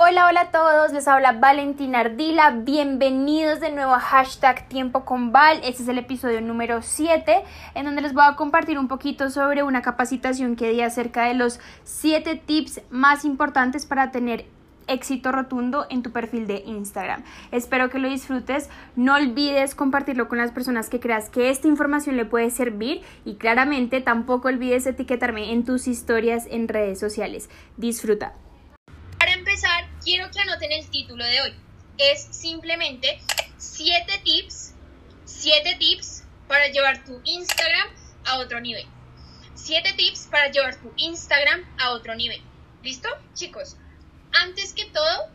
Hola, hola a todos, les habla Valentina Ardila, bienvenidos de nuevo a hashtag Tiempo con Val, este es el episodio número 7 en donde les voy a compartir un poquito sobre una capacitación que di acerca de los 7 tips más importantes para tener éxito rotundo en tu perfil de Instagram. Espero que lo disfrutes. No olvides compartirlo con las personas que creas que esta información le puede servir y claramente tampoco olvides etiquetarme en tus historias en redes sociales. Disfruta quiero que anoten el título de hoy. Es simplemente 7 tips, 7 tips para llevar tu Instagram a otro nivel. 7 tips para llevar tu Instagram a otro nivel. ¿Listo? Chicos, antes que todo,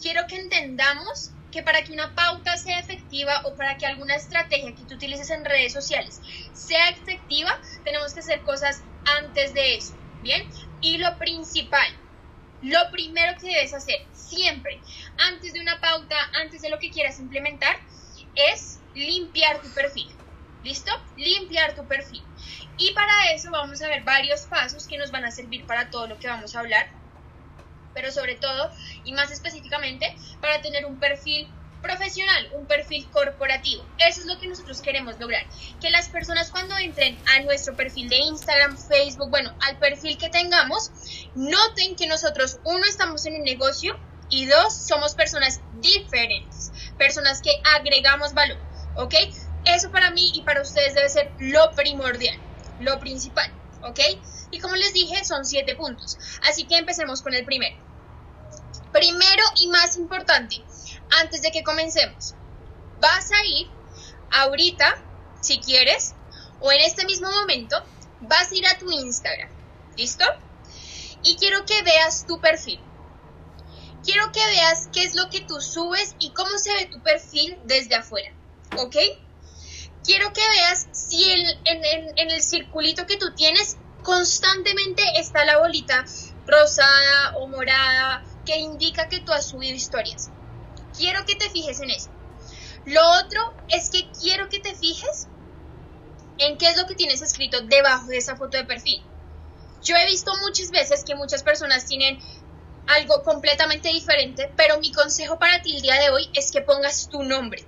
quiero que entendamos que para que una pauta sea efectiva o para que alguna estrategia que tú utilices en redes sociales sea efectiva, tenemos que hacer cosas antes de eso. ¿Bien? Y lo principal, lo primero que debes hacer siempre, antes de una pauta, antes de lo que quieras implementar, es limpiar tu perfil. ¿Listo? Limpiar tu perfil. Y para eso vamos a ver varios pasos que nos van a servir para todo lo que vamos a hablar, pero sobre todo y más específicamente para tener un perfil profesional, un perfil corporativo. Eso es lo que nosotros queremos lograr. Que las personas cuando entren a nuestro perfil de Instagram, Facebook, bueno, al perfil que tengamos, noten que nosotros, uno, estamos en un negocio y dos, somos personas diferentes, personas que agregamos valor, ¿ok? Eso para mí y para ustedes debe ser lo primordial, lo principal, ¿ok? Y como les dije, son siete puntos. Así que empecemos con el primero. Primero y más importante, antes de que comencemos, vas a ir ahorita, si quieres, o en este mismo momento, vas a ir a tu Instagram. ¿Listo? Y quiero que veas tu perfil. Quiero que veas qué es lo que tú subes y cómo se ve tu perfil desde afuera. ¿Ok? Quiero que veas si en, en el circulito que tú tienes constantemente está la bolita rosada o morada que indica que tú has subido historias. Quiero que te fijes en eso. Lo otro es que quiero que te fijes en qué es lo que tienes escrito debajo de esa foto de perfil. Yo he visto muchas veces que muchas personas tienen algo completamente diferente, pero mi consejo para ti el día de hoy es que pongas tu nombre.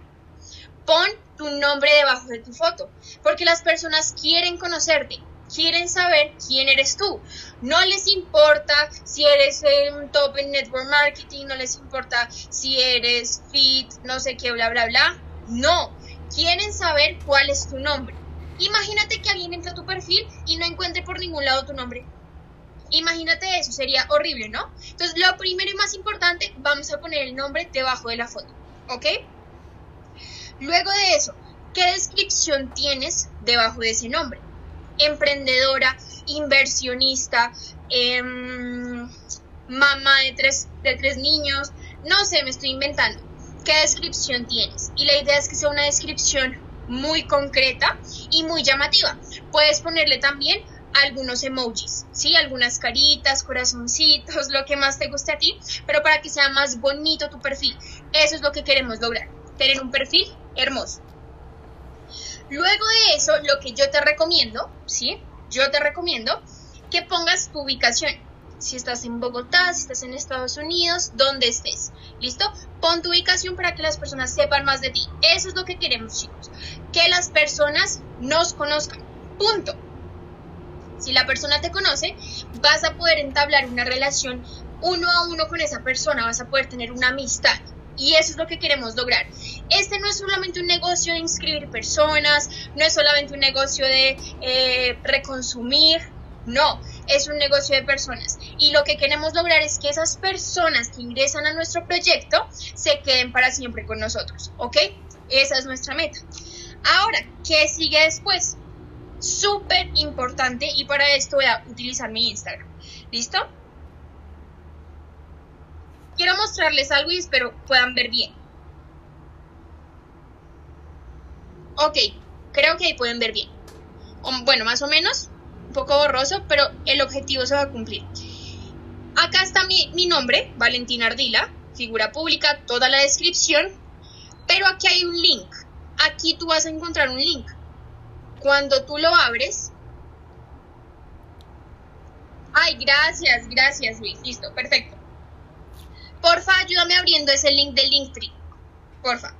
Pon tu nombre debajo de tu foto, porque las personas quieren conocerte, quieren saber quién eres tú. No les importa si eres un top en network marketing, no les importa si eres fit, no sé qué, bla, bla, bla. No, quieren saber cuál es tu nombre. Imagínate que alguien entra a tu perfil y no encuentre por ningún lado tu nombre. Imagínate eso, sería horrible, ¿no? Entonces, lo primero y más importante, vamos a poner el nombre debajo de la foto, ¿ok? Luego de eso, ¿qué descripción tienes debajo de ese nombre? Emprendedora, inversionista, em, mamá de tres, de tres niños, no sé, me estoy inventando. ¿Qué descripción tienes? Y la idea es que sea una descripción muy concreta y muy llamativa. Puedes ponerle también algunos emojis, ¿sí? Algunas caritas, corazoncitos, lo que más te guste a ti, pero para que sea más bonito tu perfil. Eso es lo que queremos lograr, tener un perfil hermoso. Luego de eso, lo que yo te recomiendo, ¿sí? Yo te recomiendo que pongas tu ubicación. Si estás en Bogotá, si estás en Estados Unidos, donde estés. ¿Listo? Pon tu ubicación para que las personas sepan más de ti. Eso es lo que queremos, chicos. Que las personas nos conozcan. Punto. Si la persona te conoce, vas a poder entablar una relación uno a uno con esa persona, vas a poder tener una amistad. Y eso es lo que queremos lograr. Este no es solamente un negocio de inscribir personas, no es solamente un negocio de eh, reconsumir, no, es un negocio de personas. Y lo que queremos lograr es que esas personas que ingresan a nuestro proyecto se queden para siempre con nosotros, ¿ok? Esa es nuestra meta. Ahora, ¿qué sigue después? Súper importante y para esto voy a utilizar mi Instagram. ¿Listo? Quiero mostrarles algo y espero puedan ver bien. Ok, creo que ahí pueden ver bien. Bueno, más o menos, un poco borroso, pero el objetivo se va a cumplir. Acá está mi, mi nombre, Valentina Ardila, figura pública, toda la descripción, pero aquí hay un link. Aquí tú vas a encontrar un link. Cuando tú lo abres... Ay, gracias, gracias Luis, listo, perfecto. Por compartiendo ese link del Linktree. Porfa.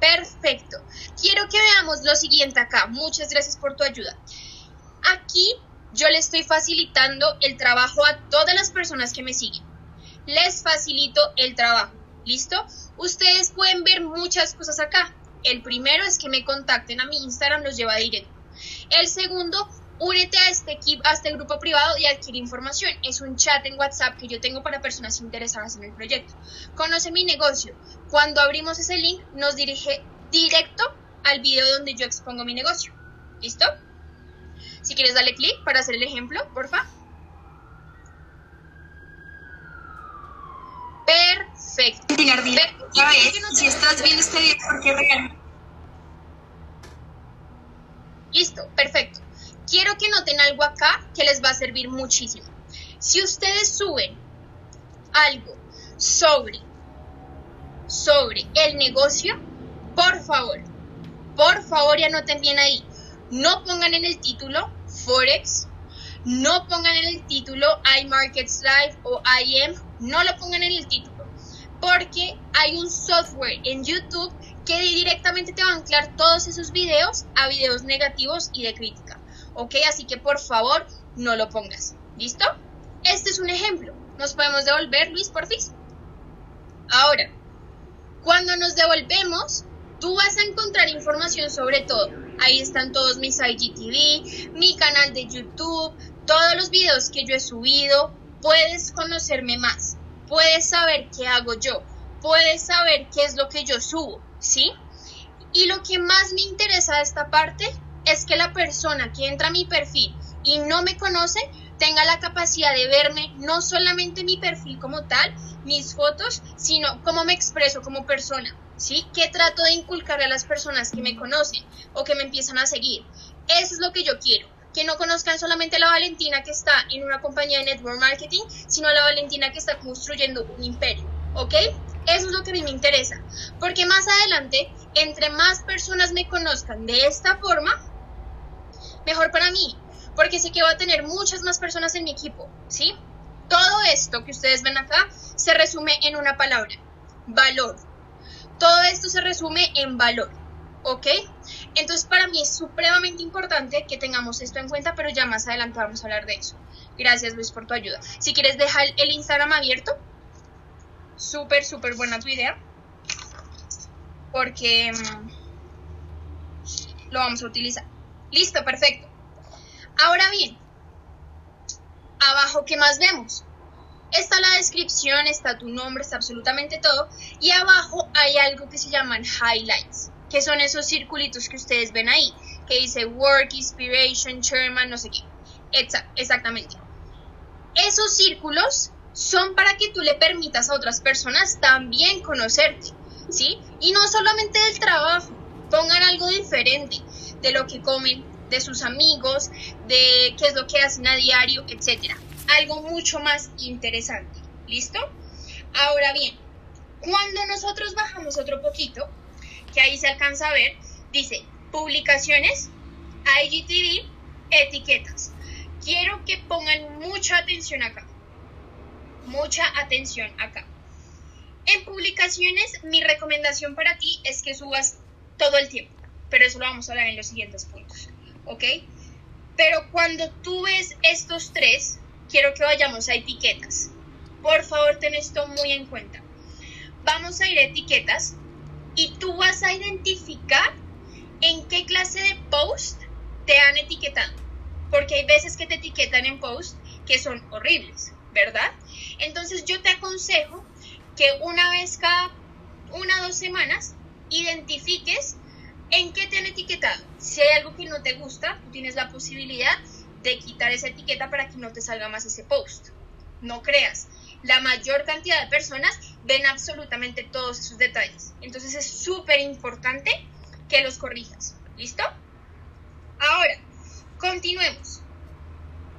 Perfecto. Quiero que veamos lo siguiente acá. Muchas gracias por tu ayuda. Aquí yo le estoy facilitando el trabajo a todas las personas que me siguen. Les facilito el trabajo. ¿Listo? Ustedes pueden ver muchas cosas acá. El primero es que me contacten a mi Instagram, los lleva directo. El segundo, únete a este equipo, a este grupo privado y adquiere información. Es un chat en WhatsApp que yo tengo para personas interesadas en el proyecto. Conoce mi negocio. Cuando abrimos ese link, nos dirige directo al video donde yo expongo mi negocio. ¿Listo? Si quieres darle clic para hacer el ejemplo, porfa. Perfecto. si estás viendo este video porque realmente... Listo, perfecto. Quiero que noten algo acá que les va a servir muchísimo. Si ustedes suben algo sobre, sobre el negocio, por favor, por favor y anoten bien ahí. No pongan en el título Forex, no pongan en el título iMarkets Live o IM, no lo pongan en el título, porque hay un software en YouTube que directamente te va a anclar todos esos videos a videos negativos y de crítica. ¿Ok? Así que por favor no lo pongas. ¿Listo? Este es un ejemplo. Nos podemos devolver, Luis, por fin. Ahora, cuando nos devolvemos, tú vas a encontrar información sobre todo. Ahí están todos mis IGTV, mi canal de YouTube, todos los videos que yo he subido. Puedes conocerme más. Puedes saber qué hago yo. Puedes saber qué es lo que yo subo. ¿sí? Y lo que más me interesa de esta parte es que la persona que entra a mi perfil y no me conoce tenga la capacidad de verme no solamente mi perfil como tal, mis fotos, sino cómo me expreso como persona, ¿sí? ¿Qué trato de inculcarle a las personas que me conocen o que me empiezan a seguir? Eso es lo que yo quiero. Que no conozcan solamente a la Valentina que está en una compañía de network marketing, sino a la Valentina que está construyendo un imperio, ¿ok? Eso es lo que a mí me interesa. Porque más adelante, entre más personas me conozcan de esta forma, mejor para mí. Porque sé que va a tener muchas más personas en mi equipo, ¿sí? Todo esto que ustedes ven acá se resume en una palabra, valor. Todo esto se resume en valor, ¿ok? Entonces para mí es supremamente importante que tengamos esto en cuenta, pero ya más adelante vamos a hablar de eso. Gracias Luis por tu ayuda. Si quieres dejar el Instagram abierto, súper, súper buena tu idea. Porque mm, lo vamos a utilizar. Listo, perfecto. Ahora bien, abajo, ¿qué más vemos? Está la descripción, está tu nombre, está absolutamente todo. Y abajo hay algo que se llaman highlights, que son esos circulitos que ustedes ven ahí, que dice Work, Inspiration, Chairman, no sé qué. Exactamente. Esos círculos son para que tú le permitas a otras personas también conocerte, ¿sí? Y no solamente del trabajo, pongan algo diferente de lo que comen, de sus amigos, de qué es lo que hacen a diario, etcétera. Algo mucho más interesante, ¿listo? Ahora bien, cuando nosotros bajamos otro poquito, que ahí se alcanza a ver, dice publicaciones, IGTV, etiquetas. Quiero que pongan mucha atención acá mucha atención acá. En publicaciones, mi recomendación para ti es que subas todo el tiempo, pero eso lo vamos a hablar en los siguientes puntos, ¿ok? Pero cuando tú ves estos tres, quiero que vayamos a etiquetas. Por favor, ten esto muy en cuenta. Vamos a ir a etiquetas y tú vas a identificar en qué clase de post te han etiquetado. Porque hay veces que te etiquetan en post que son horribles, ¿verdad? Entonces yo te aconsejo que una vez cada una o dos semanas identifiques en qué te han etiquetado. Si hay algo que no te gusta, tú tienes la posibilidad de quitar esa etiqueta para que no te salga más ese post. No creas, la mayor cantidad de personas ven absolutamente todos esos detalles. Entonces es súper importante que los corrijas. ¿Listo? Ahora, continuemos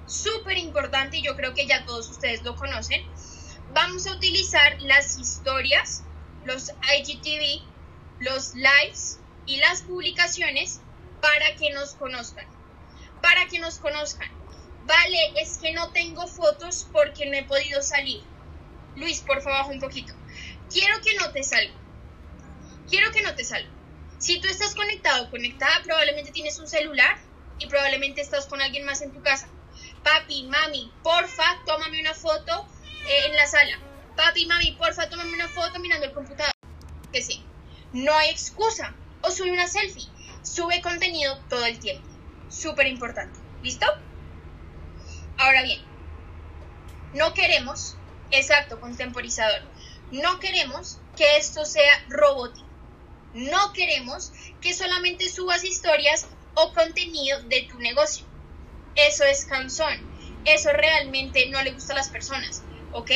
súper importante y yo creo que ya todos ustedes lo conocen. Vamos a utilizar las historias, los IGTV, los lives y las publicaciones para que nos conozcan. Para que nos conozcan. Vale, es que no tengo fotos porque no he podido salir. Luis, por favor, un poquito. Quiero que no te salga. Quiero que no te salga. Si tú estás conectado o conectada, probablemente tienes un celular y probablemente estás con alguien más en tu casa. Papi, mami, porfa, tómame una foto eh, en la sala. Papi, mami, porfa, tómame una foto mirando el computador. Que sí. No hay excusa. O sube una selfie. Sube contenido todo el tiempo. Súper importante. ¿Listo? Ahora bien, no queremos, exacto, contemporizador, no queremos que esto sea robótico. No queremos que solamente subas historias o contenido de tu negocio. Eso es cansón. Eso realmente no le gusta a las personas, ¿ok?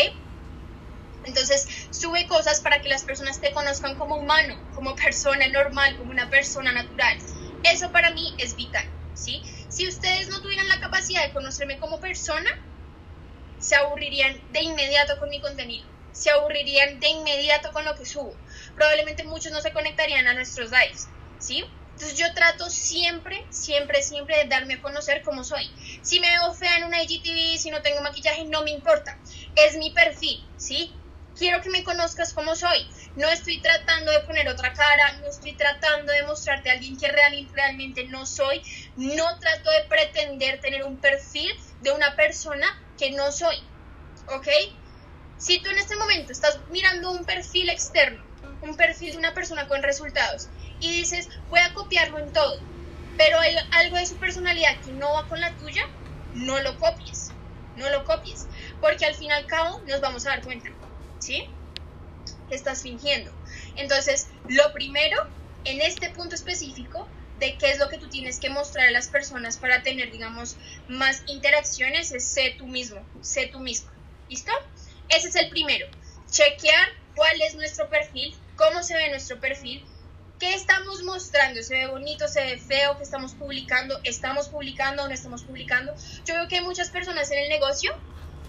Entonces, sube cosas para que las personas te conozcan como humano, como persona normal, como una persona natural. Eso para mí es vital, ¿sí? Si ustedes no tuvieran la capacidad de conocerme como persona, se aburrirían de inmediato con mi contenido, se aburrirían de inmediato con lo que subo. Probablemente muchos no se conectarían a nuestros lives, ¿sí? Entonces yo trato siempre, siempre, siempre de darme a conocer como soy. Si me veo fea en una IGTV, si no tengo maquillaje, no me importa. Es mi perfil, ¿sí? Quiero que me conozcas como soy. No estoy tratando de poner otra cara, no estoy tratando de mostrarte a alguien que realmente no soy. No trato de pretender tener un perfil de una persona que no soy. ¿Ok? Si tú en este momento estás mirando un perfil externo, un perfil de una persona con resultados, y dices, voy a copiarlo en todo, pero algo de su personalidad que no va con la tuya, no lo copies. No lo copies. Porque al fin y al cabo nos vamos a dar cuenta. ¿Sí? Estás fingiendo. Entonces, lo primero, en este punto específico, de qué es lo que tú tienes que mostrar a las personas para tener, digamos, más interacciones, es sé tú mismo, sé tú mismo. ¿Listo? Ese es el primero. Chequear cuál es nuestro perfil, cómo se ve nuestro perfil, qué estamos mostrando, se ve bonito, se ve feo, qué estamos publicando, estamos publicando o no estamos publicando. Yo veo que hay muchas personas en el negocio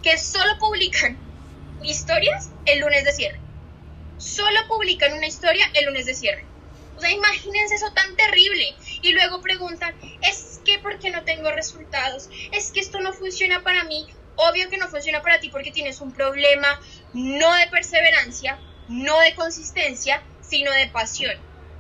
que solo publican historias el lunes de cierre. Solo publican una historia el lunes de cierre. O sea, imagínense eso tan terrible. Y luego preguntan, es que porque no tengo resultados, es que esto no funciona para mí. Obvio que no funciona para ti porque tienes un problema no de perseverancia, no de consistencia, sino de pasión.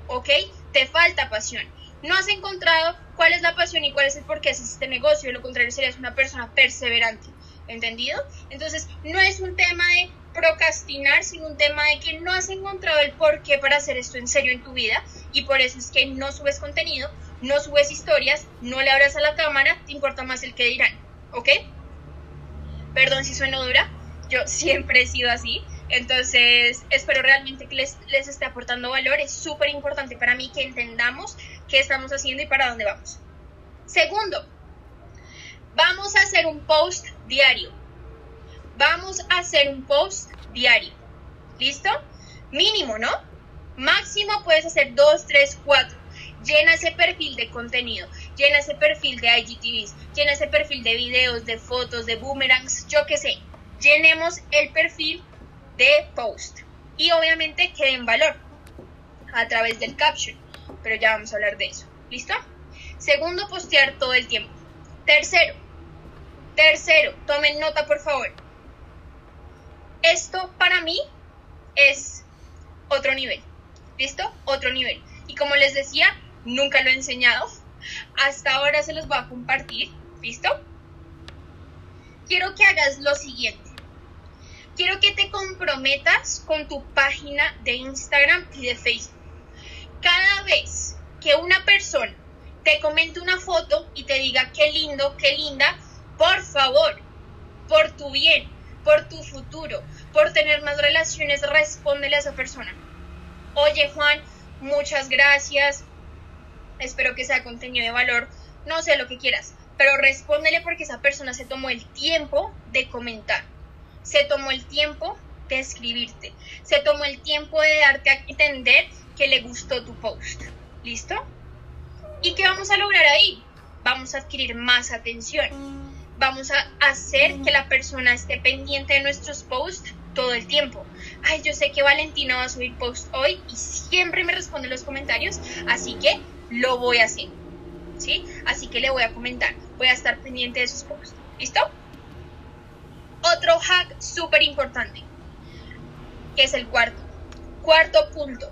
¿Ok? Te falta pasión. No has encontrado cuál es la pasión y cuál es el por qué haces este negocio. De lo contrario, serías una persona perseverante. ¿Entendido? Entonces, no es un tema de procrastinar, sino un tema de que no has encontrado el porqué para hacer esto en serio en tu vida y por eso es que no subes contenido, no subes historias, no le hablas a la cámara, te importa más el que dirán, ¿ok? Perdón si sueno dura, yo siempre he sido así, entonces espero realmente que les, les esté aportando valor, es súper importante para mí que entendamos qué estamos haciendo y para dónde vamos. Segundo, Vamos a hacer un post diario. Vamos a hacer un post diario. ¿Listo? Mínimo, ¿no? Máximo puedes hacer 2, 3, 4. Llena ese perfil de contenido, llena ese perfil de IGTVs, llena ese perfil de videos, de fotos, de boomerangs, yo qué sé. Llenemos el perfil de post. Y obviamente quede en valor a través del caption. Pero ya vamos a hablar de eso. ¿Listo? Segundo, postear todo el tiempo. Tercero, Tercero, tomen nota por favor. Esto para mí es otro nivel. ¿Listo? Otro nivel. Y como les decía, nunca lo he enseñado. Hasta ahora se los voy a compartir. ¿Listo? Quiero que hagas lo siguiente. Quiero que te comprometas con tu página de Instagram y de Facebook. Cada vez que una persona te comente una foto y te diga qué lindo, qué linda, por favor, por tu bien, por tu futuro, por tener más relaciones, respóndele a esa persona. Oye Juan, muchas gracias. Espero que sea contenido de valor. No sé lo que quieras, pero respóndele porque esa persona se tomó el tiempo de comentar. Se tomó el tiempo de escribirte. Se tomó el tiempo de darte a entender que le gustó tu post. ¿Listo? ¿Y qué vamos a lograr ahí? Vamos a adquirir más atención vamos a hacer que la persona esté pendiente de nuestros posts todo el tiempo. Ay, yo sé que Valentina va a subir post hoy y siempre me responde en los comentarios, así que lo voy a hacer. ¿Sí? Así que le voy a comentar, voy a estar pendiente de sus posts. ¿Listo? Otro hack súper importante, que es el cuarto. Cuarto punto.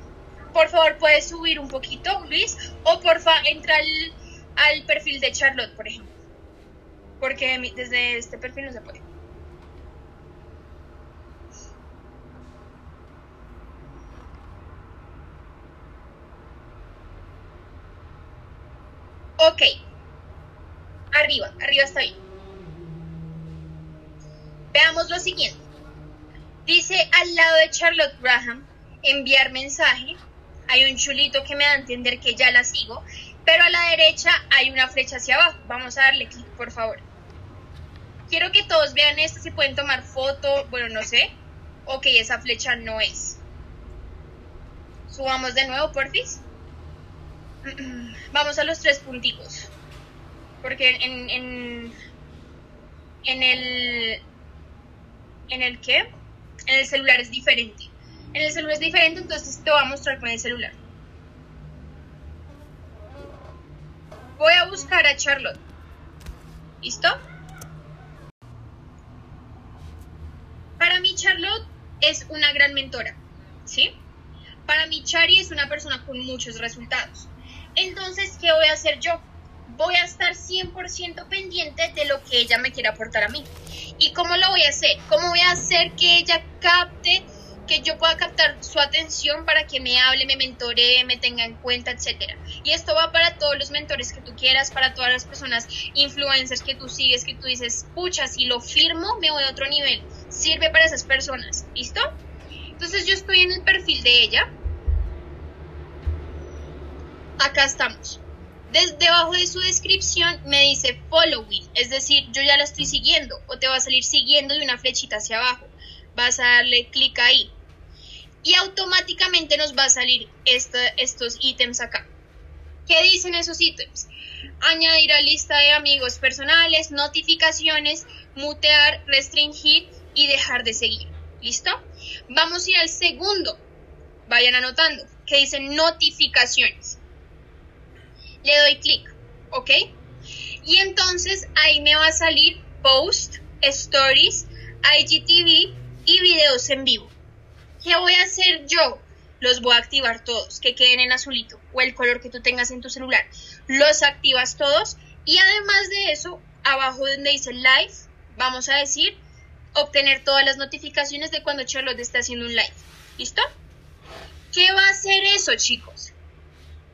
Por favor, puedes subir un poquito, Luis, o porfa, entra al, al perfil de Charlotte, por ejemplo. Porque desde este perfil no se puede. Ok. Arriba, arriba está bien. Veamos lo siguiente. Dice al lado de Charlotte Graham, enviar mensaje. Hay un chulito que me da a entender que ya la sigo. Pero a la derecha hay una flecha hacia abajo. Vamos a darle clic, por favor. Quiero que todos vean esto, si pueden tomar foto, bueno, no sé. Ok, esa flecha no es. Subamos de nuevo, porfis. Vamos a los tres punticos. Porque en, en, en el... ¿En el qué? En el celular es diferente. En el celular es diferente, entonces te voy a mostrar con el celular. Voy a buscar a Charlotte. ¿Listo? Para mí Charlotte es una gran mentora, ¿sí? Para mí Chari es una persona con muchos resultados. Entonces, ¿qué voy a hacer yo? Voy a estar 100% pendiente de lo que ella me quiere aportar a mí. ¿Y cómo lo voy a hacer? ¿Cómo voy a hacer que ella capte, que yo pueda captar su atención para que me hable, me mentoree, me tenga en cuenta, etcétera? Y esto va para todos los mentores que tú quieras, para todas las personas influencers que tú sigues, que tú dices, pucha, si lo firmo, me voy a otro nivel. Sirve para esas personas, ¿listo? Entonces yo estoy en el perfil de ella, acá estamos. Desde debajo de su descripción me dice following, es decir, yo ya la estoy siguiendo o te va a salir siguiendo de una flechita hacia abajo. Vas a darle clic ahí y automáticamente nos va a salir estos ítems acá. ¿Qué dicen esos ítems? Añadir a lista de amigos personales, notificaciones, mutear, restringir y dejar de seguir. ¿Listo? Vamos a ir al segundo. Vayan anotando. Que dice notificaciones le doy clic, ¿ok? Y entonces ahí me va a salir post, stories, IGTV y videos en vivo. ¿Qué voy a hacer yo? Los voy a activar todos, que queden en azulito o el color que tú tengas en tu celular. Los activas todos y además de eso, abajo donde dice live, vamos a decir obtener todas las notificaciones de cuando Charlotte está haciendo un live. ¿Listo? ¿Qué va a hacer eso, chicos?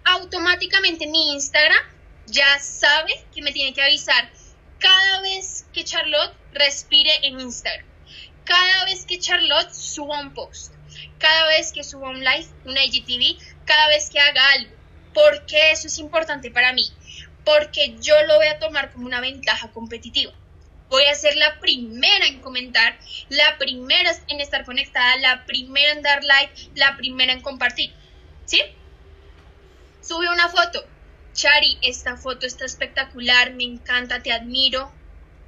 automáticamente mi Instagram ya sabe que me tiene que avisar cada vez que Charlotte respire en Instagram, cada vez que Charlotte suba un post, cada vez que suba un live, una IGTV, cada vez que haga algo. ¿Por qué eso es importante para mí? Porque yo lo voy a tomar como una ventaja competitiva. Voy a ser la primera en comentar, la primera en estar conectada, la primera en dar like, la primera en compartir. ¿Sí? Sube una foto. Chari, esta foto está espectacular, me encanta, te admiro.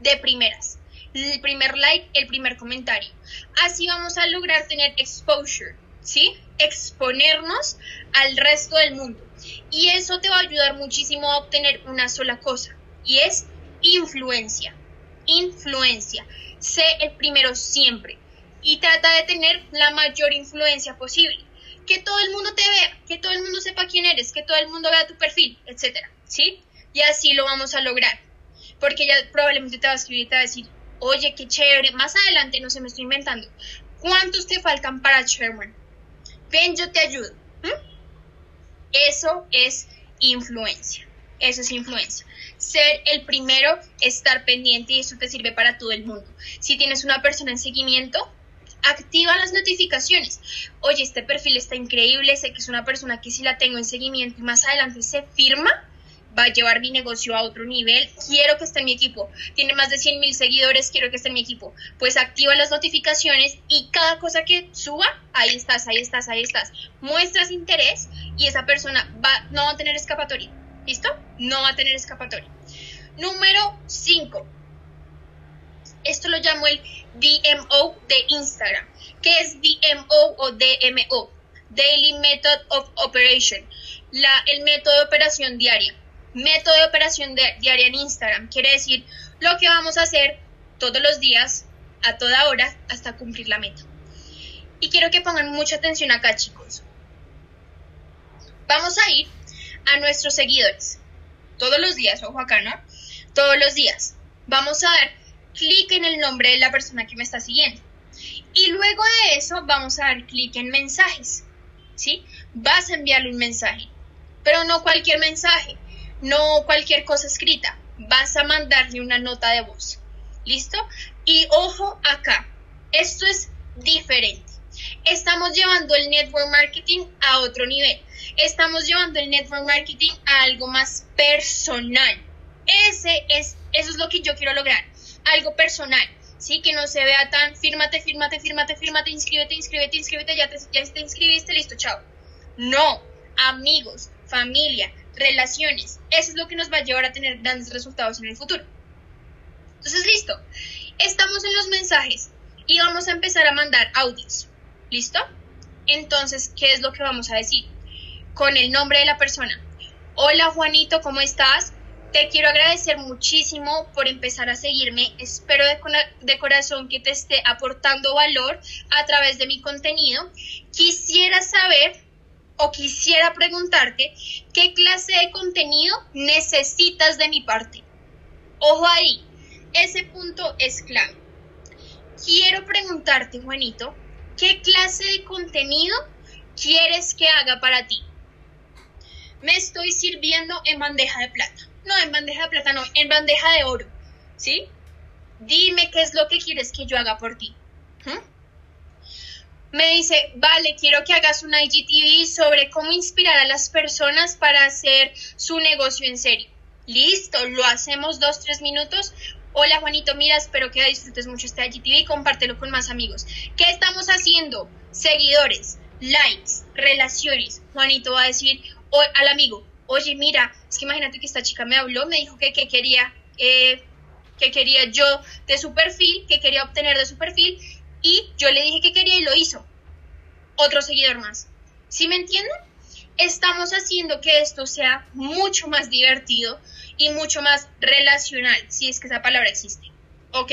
De primeras. El primer like, el primer comentario. Así vamos a lograr tener exposure, ¿sí? Exponernos al resto del mundo. Y eso te va a ayudar muchísimo a obtener una sola cosa, y es influencia. Influencia. Sé el primero siempre y trata de tener la mayor influencia posible que todo el mundo te vea, que todo el mundo sepa quién eres, que todo el mundo vea tu perfil, etcétera, ¿sí? Y así lo vamos a lograr. Porque ella probablemente te va a escribir y te va a decir, oye, qué chévere, más adelante, no se me estoy inventando, ¿cuántos te faltan para Sherman? Ven, yo te ayudo. Eso es influencia. Eso es influencia. Ser el primero, estar pendiente y eso te sirve para todo el mundo. Si tienes una persona en seguimiento, activa las notificaciones. Oye, este perfil está increíble, sé que es una persona que si la tengo en seguimiento y más adelante se firma, va a llevar mi negocio a otro nivel, quiero que esté en mi equipo, tiene más de 100 mil seguidores, quiero que esté en mi equipo, pues activa las notificaciones y cada cosa que suba, ahí estás, ahí estás, ahí estás, muestras interés y esa persona va, no va a tener escapatoria, ¿listo? No va a tener escapatoria. Número 5. Esto lo llamo el DMO de Instagram. ¿Qué es DMO o DMO? Daily Method of Operation. El método de operación diaria. Método de operación diaria en Instagram. Quiere decir lo que vamos a hacer todos los días, a toda hora, hasta cumplir la meta. Y quiero que pongan mucha atención acá, chicos. Vamos a ir a nuestros seguidores. Todos los días, ojo acá, ¿no? Todos los días. Vamos a dar clic en el nombre de la persona que me está siguiendo. Y luego de eso vamos a dar clic en mensajes. ¿Sí? Vas a enviarle un mensaje. Pero no cualquier mensaje, no cualquier cosa escrita. Vas a mandarle una nota de voz. ¿Listo? Y ojo acá, esto es diferente. Estamos llevando el network marketing a otro nivel. Estamos llevando el network marketing a algo más personal. Ese es, eso es lo que yo quiero lograr. Algo personal. ¿sí? Que no se vea tan, fírmate, fírmate, fírmate, fírmate, inscríbete, inscríbete, inscríbete, ya te, ya te inscribiste, listo, chao. No, amigos, familia, relaciones, eso es lo que nos va a llevar a tener grandes resultados en el futuro. Entonces, listo, estamos en los mensajes y vamos a empezar a mandar audios, ¿listo? Entonces, ¿qué es lo que vamos a decir? Con el nombre de la persona. Hola Juanito, ¿cómo estás? Te quiero agradecer muchísimo por empezar a seguirme. Espero de, corazón que te esté aportando valor a través de mi contenido. Quisiera saber o quisiera preguntarte qué clase de contenido necesitas de mi parte. Ojo ahí, ese punto es clave. Quiero preguntarte, Juanito, ¿qué clase de contenido quieres que haga para ti? Me estoy sirviendo en bandeja de plata no, en bandeja de plata no, en bandeja de oro, ¿sí? Dime qué es lo que quieres que yo haga por ti. ¿Mm? Me dice, vale, quiero que hagas una IGTV sobre cómo inspirar a las personas para hacer su negocio en serio. Listo, lo hacemos dos, tres minutos. Hola Juanito, mira, espero que disfrutes mucho este IGTV y compártelo con más amigos. ¿Qué estamos haciendo? Seguidores, likes, relaciones. Juanito va a decir al amigo, oye, mira, es que imagínate que esta chica me habló, me dijo que, quería, eh, que quería yo de su perfil, que quería obtener de su perfil, y yo le dije que quería y lo hizo. Otro seguidor más. ¿Sí me entienden? Estamos haciendo que esto sea mucho más divertido y mucho más relacional, si es que esa palabra existe. ¿Ok?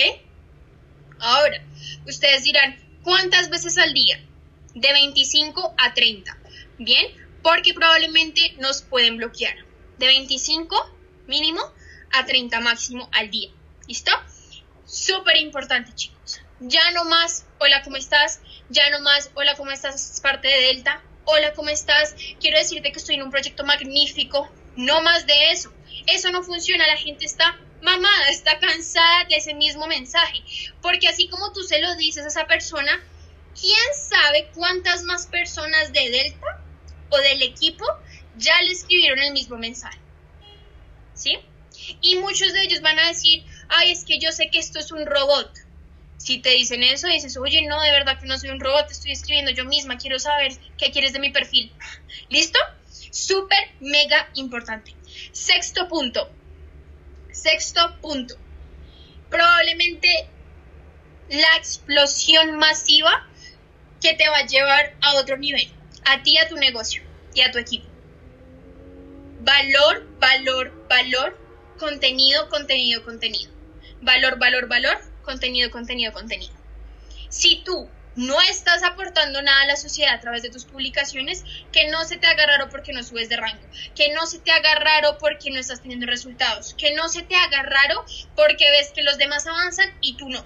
Ahora, ustedes dirán, ¿cuántas veces al día? De 25 a 30. Bien, porque probablemente nos pueden bloquear de 25 mínimo a 30 máximo al día. ¿Listo? Súper importante, chicos. Ya no más, hola, ¿cómo estás? Ya no más, hola, ¿cómo estás? Es parte de Delta. Hola, ¿cómo estás? Quiero decirte que estoy en un proyecto magnífico. No más de eso. Eso no funciona. La gente está mamada, está cansada de ese mismo mensaje. Porque así como tú se lo dices a esa persona, ¿quién sabe cuántas más personas de Delta o del equipo ya le escribieron el mismo mensaje. ¿Sí? Y muchos de ellos van a decir, ay, es que yo sé que esto es un robot. Si te dicen eso, dices, oye, no, de verdad que no soy un robot, estoy escribiendo yo misma, quiero saber qué quieres de mi perfil. ¿Listo? Súper, mega importante. Sexto punto. Sexto punto. Probablemente la explosión masiva que te va a llevar a otro nivel a ti, a tu negocio y a tu equipo. Valor, valor, valor, contenido, contenido, contenido. Valor, valor, valor, contenido, contenido, contenido. Si tú no estás aportando nada a la sociedad a través de tus publicaciones, que no se te haga raro porque no subes de rango, que no se te haga raro porque no estás teniendo resultados, que no se te haga raro porque ves que los demás avanzan y tú no.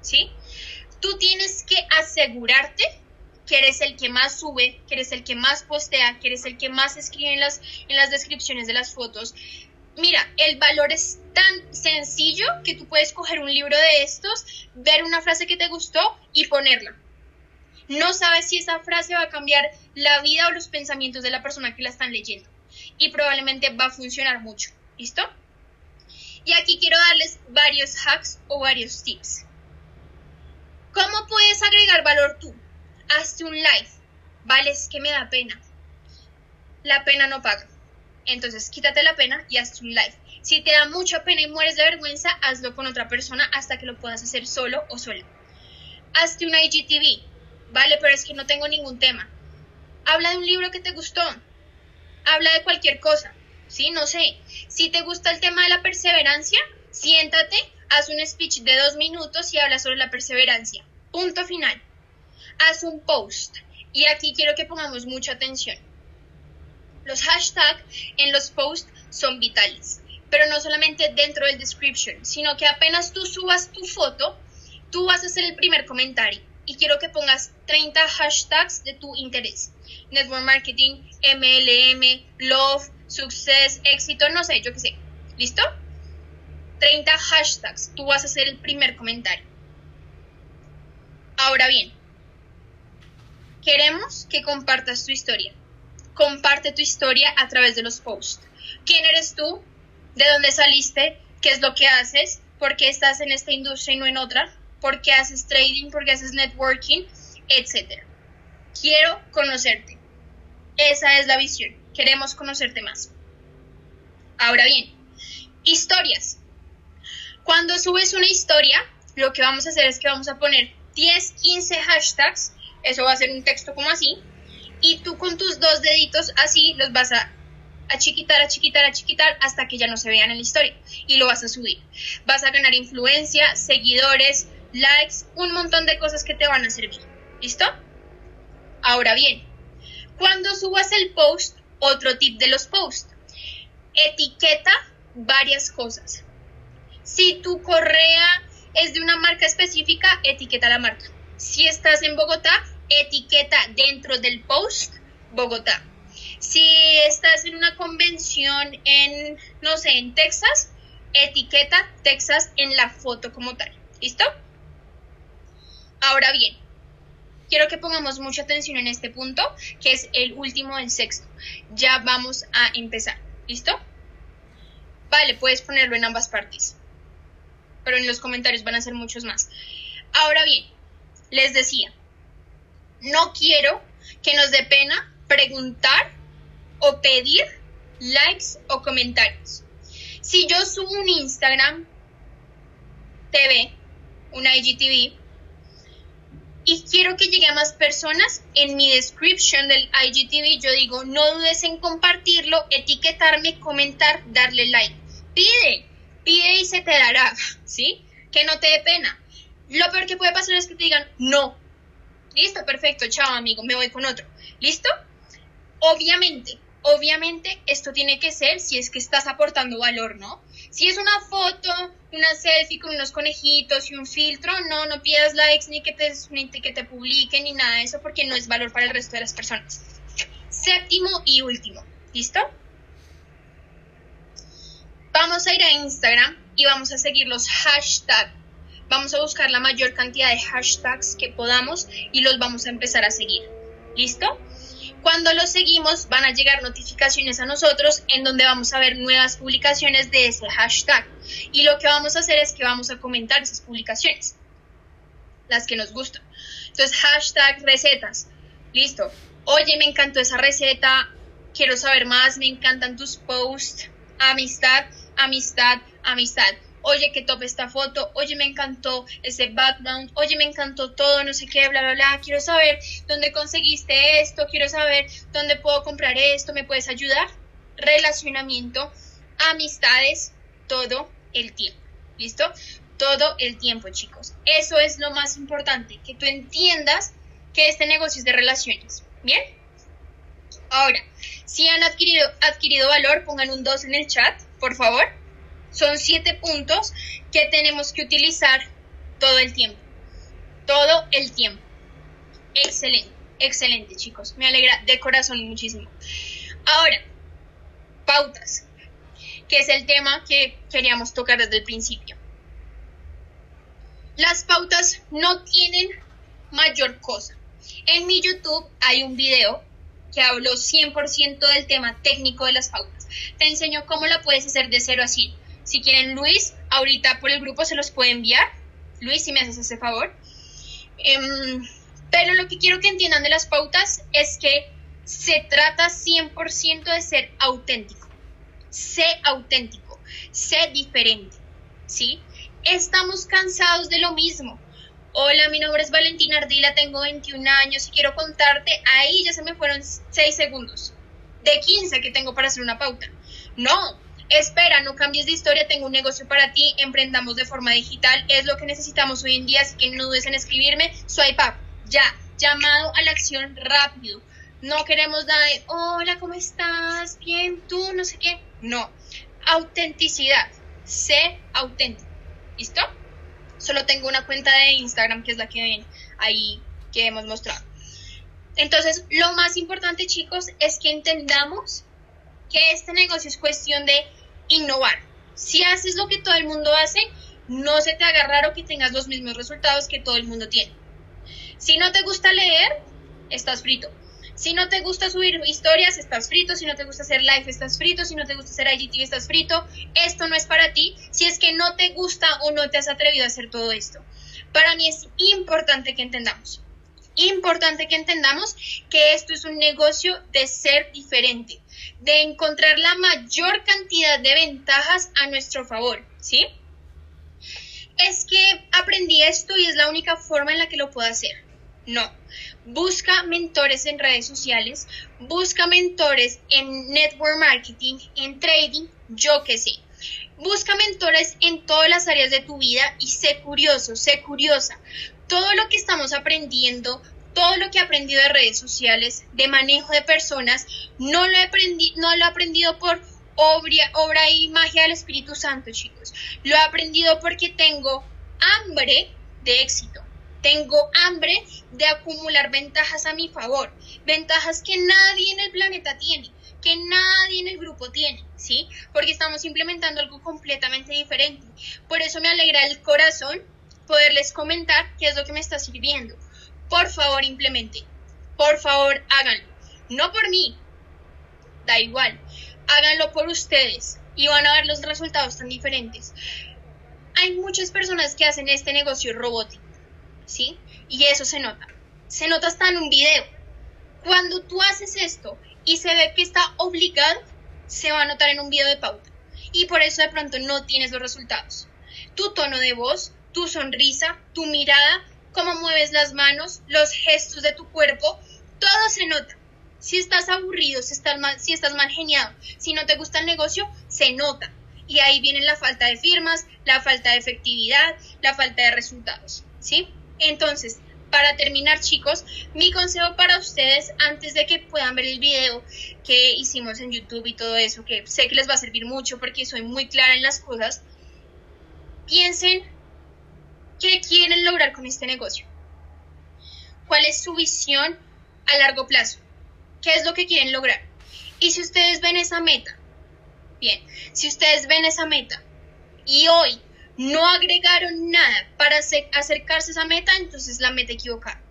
¿Sí? Tú tienes que asegurarte que eres el que más sube, que eres el que más postea, que eres el que más escribe en las, en las descripciones de las fotos. Mira, el valor es tan sencillo que tú puedes coger un libro de estos, ver una frase que te gustó y ponerla. No sabes si esa frase va a cambiar la vida o los pensamientos de la persona que la están leyendo. Y probablemente va a funcionar mucho. ¿Listo? Y aquí quiero darles varios hacks o varios tips. ¿Cómo puedes agregar valor tú? hazte un live. Vale, es que me da pena. La pena no paga. Entonces, quítate la pena y hazte un live. Si te da mucha pena y mueres de vergüenza, hazlo con otra persona hasta que lo puedas hacer solo o sola. Hazte una IGTV. Vale, pero es que no tengo ningún tema. Habla de un libro que te gustó. Habla de cualquier cosa. ¿sí? No sé. Si te gusta el tema de la perseverancia, siéntate, haz un speech de dos minutos y habla sobre la perseverancia. Punto final. Haz un post. Y aquí quiero que pongamos mucha atención. Los hashtags en los posts son vitales, pero no solamente dentro del description, sino que apenas tú subas tu foto, tú vas a hacer el primer comentario. Y quiero que pongas 30 hashtags de tu interés. Network marketing, MLM, love, success, éxito, no sé, yo qué sé. ¿Listo? 30 hashtags. Tú vas a hacer el primer comentario. Ahora bien, queremos que compartas tu historia. Comparte tu historia a través de los posts. ¿Quién eres tú? ¿De dónde saliste? ¿Qué es lo que haces? ¿Por qué estás en esta industria y no en otra? ¿Por qué haces trading? ¿Por qué haces networking? Etcétera. Quiero conocerte. Esa es la visión. Queremos conocerte más. Ahora bien, historias. Cuando subes una historia, lo que vamos a hacer es que vamos a poner 10, 15 hashtags. Eso va a ser un texto como así. Y tú con tus dos deditos así los vas a a chiquitar, a chiquitar, a chiquitar hasta que ya no se vean en la historia y lo vas a subir. Vas a ganar influencia, seguidores, likes, un montón de cosas que te van a servir. ¿Listo? Ahora bien, cuando subas el post, otro tip de los posts, etiqueta varias cosas. Si tu correa es de una marca específica, etiqueta la marca. Si estás en Bogotá, etiqueta dentro del post Bogotá. Si estás en una convención en, no sé, en Texas, etiqueta Texas en la foto como tal. ¿Listo? Ahora bien, quiero que pongamos mucha atención en este punto, que es el último del sexto. Ya vamos a empezar. ¿Listo? Vale, puedes ponerlo en ambas partes. Pero en los comentarios van a ser muchos más. Ahora bien, les decía, no quiero que nos dé pena preguntar o pedir likes o comentarios. Si yo subo un Instagram TV, una IGTV, y quiero que llegue a más personas, en mi description del IGTV yo digo, no dudes en compartirlo, etiquetarme, comentar, darle like. Pide, pide y se te dará, ¿sí? Que no te dé pena. Lo peor que puede pasar es que te digan, no. Listo, perfecto, chao amigo, me voy con otro. ¿Listo? Obviamente, obviamente esto tiene que ser si es que estás aportando valor, ¿no? Si es una foto, una selfie con unos conejitos y un filtro, no, no pidas likes ni que te, ni que te publiquen ni nada de eso porque no es valor para el resto de las personas. Séptimo y último, ¿listo? Vamos a ir a Instagram y vamos a seguir los hashtags. Vamos a buscar la mayor cantidad de hashtags que podamos y los vamos a empezar a seguir. ¿Listo? Cuando los seguimos van a llegar notificaciones a nosotros en donde vamos a ver nuevas publicaciones de ese hashtag. Y lo que vamos a hacer es que vamos a comentar esas publicaciones, las que nos gustan. Entonces, hashtag recetas. Listo. Oye, me encantó esa receta. Quiero saber más. Me encantan tus posts. Amistad, amistad, amistad oye, que top esta foto, oye, me encantó ese background, oye, me encantó todo, no sé qué, bla, bla, bla, quiero saber dónde conseguiste esto, quiero saber dónde puedo comprar esto, ¿me puedes ayudar? Relacionamiento, amistades, todo el tiempo, ¿listo? Todo el tiempo, chicos. Eso es lo más importante, que tú entiendas que este negocio es de relaciones, ¿bien? Ahora, si han adquirido, adquirido valor, pongan un 2 en el chat, por favor. Son siete puntos que tenemos que utilizar todo el tiempo. Todo el tiempo. Excelente, excelente chicos. Me alegra de corazón muchísimo. Ahora, pautas, que es el tema que queríamos tocar desde el principio. Las pautas no tienen mayor cosa. En mi YouTube hay un video que hablo 100% del tema técnico de las pautas. Te enseño cómo la puedes hacer de 0 a 100 si quieren Luis, ahorita por el grupo se los puede enviar. Luis, si me haces ese favor. Em, pero lo que quiero que entiendan de las pautas es que se trata 100% de ser auténtico. Sé auténtico, sé diferente, ¿sí? Estamos cansados de lo mismo. Hola, mi nombre es Valentina Ardila, tengo 21 años y quiero contarte, ahí ya se me fueron 6 segundos, de 15 que tengo para hacer una pauta. No, espera, no cambies de historia, tengo un negocio para ti, emprendamos de forma digital, es lo que necesitamos hoy en día, así que no dudes en escribirme, swipe up, ya, llamado a la acción rápido. No queremos nada de, hola, ¿cómo estás? Bien, tú, no sé qué. No, autenticidad, sé auténtico. ¿Listo? Solo tengo una cuenta de Instagram que es la que ven ahí que hemos mostrado. Entonces, lo más importante, chicos, es que entendamos que este negocio es cuestión de innovar. Si haces lo que todo el mundo hace, no se te haga raro que tengas los mismos resultados que todo el mundo tiene. Si no te gusta leer, estás frito. Si no te gusta subir historias, estás frito. Si no te gusta hacer live, estás frito. Si no te gusta hacer IGTV, estás frito. Esto no es para ti si es que no te gusta o no te has atrevido a hacer todo esto. Para mí es importante que entendamos. Importante que entendamos que esto es un negocio de ser diferente, de encontrar la mayor cantidad de ventajas a nuestro favor, ¿sí? Es que aprendí esto y es la única forma en la que lo puedo hacer. No. Busca mentores en redes sociales, busca mentores en network marketing, en trading, yo qué sé. Busca mentores en todas las áreas de tu vida y sé curioso, sé curiosa. Todo lo que estamos aprendiendo, todo lo que he aprendido de redes sociales, de manejo de personas, no lo he, no lo he aprendido por obra, obra y magia del Espíritu Santo, chicos. Lo he aprendido porque tengo hambre de éxito. Tengo hambre de acumular ventajas a mi favor, ventajas que nadie en el planeta tiene, que nadie en el grupo tiene, ¿sí? Porque estamos implementando algo completamente diferente. Por eso me alegra el corazón poderles comentar qué es lo que me está sirviendo. Por favor, implemente. Por favor, háganlo. No por mí. Da igual. Háganlo por ustedes y van a ver los resultados tan diferentes. Hay muchas personas que hacen este negocio robótico ¿sí? Y eso se nota. Se nota hasta en un video. Cuando tú haces esto y se ve que está obligado, se va a notar en un video de pauta. Y por eso de pronto no tienes los resultados. Tu tono de voz, tu sonrisa, tu mirada, cómo mueves las manos, los gestos de tu cuerpo, todo se nota. Si estás aburrido, si estás mal, si estás mal geniado, si no te gusta el negocio, se nota. Y ahí viene la falta de firmas, la falta de efectividad, la falta de resultados. ¿Sí? Entonces, para terminar, chicos, mi consejo para ustedes antes de que puedan ver el video que hicimos en YouTube y todo eso, que sé que les va a servir mucho porque soy muy clara en las cosas, piensen qué quieren lograr con este negocio. ¿Cuál es su visión a largo plazo? ¿Qué es lo que quieren lograr? Y si ustedes ven esa meta, bien, si ustedes ven esa meta y hoy no agregaron nada para acercarse a esa meta, entonces la meta equivocada.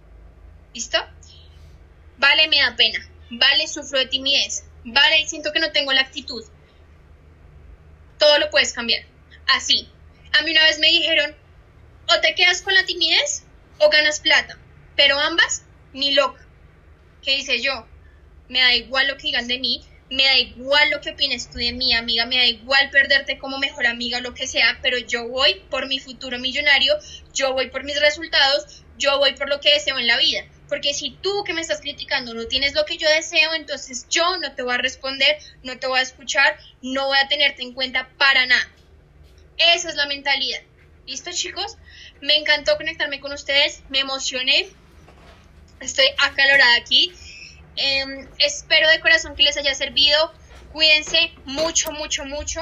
¿Listo? Vale, me da pena. Vale, sufro de timidez. Vale, siento que no tengo la actitud. Todo lo puedes cambiar. Así. A mí una vez me dijeron, o te quedas con la timidez o ganas plata. Pero ambas, ni loca. ¿Qué dice yo? Me da igual lo que digan de mí me da igual lo que opines tú de mi amiga, me da igual perderte como mejor amiga o lo que sea, pero yo voy por mi futuro millonario, yo voy por mis resultados, yo voy por lo que deseo en la vida. Porque si tú que me estás criticando no tienes lo que yo deseo, entonces yo no te voy a responder, no te voy a escuchar, no voy a tenerte en cuenta para nada. Esa es la mentalidad. ¿Listo chicos? Me encantó conectarme con ustedes, me emocioné, estoy acalorada aquí. Em, espero de corazón que les haya servido. Cuídense mucho, mucho, mucho.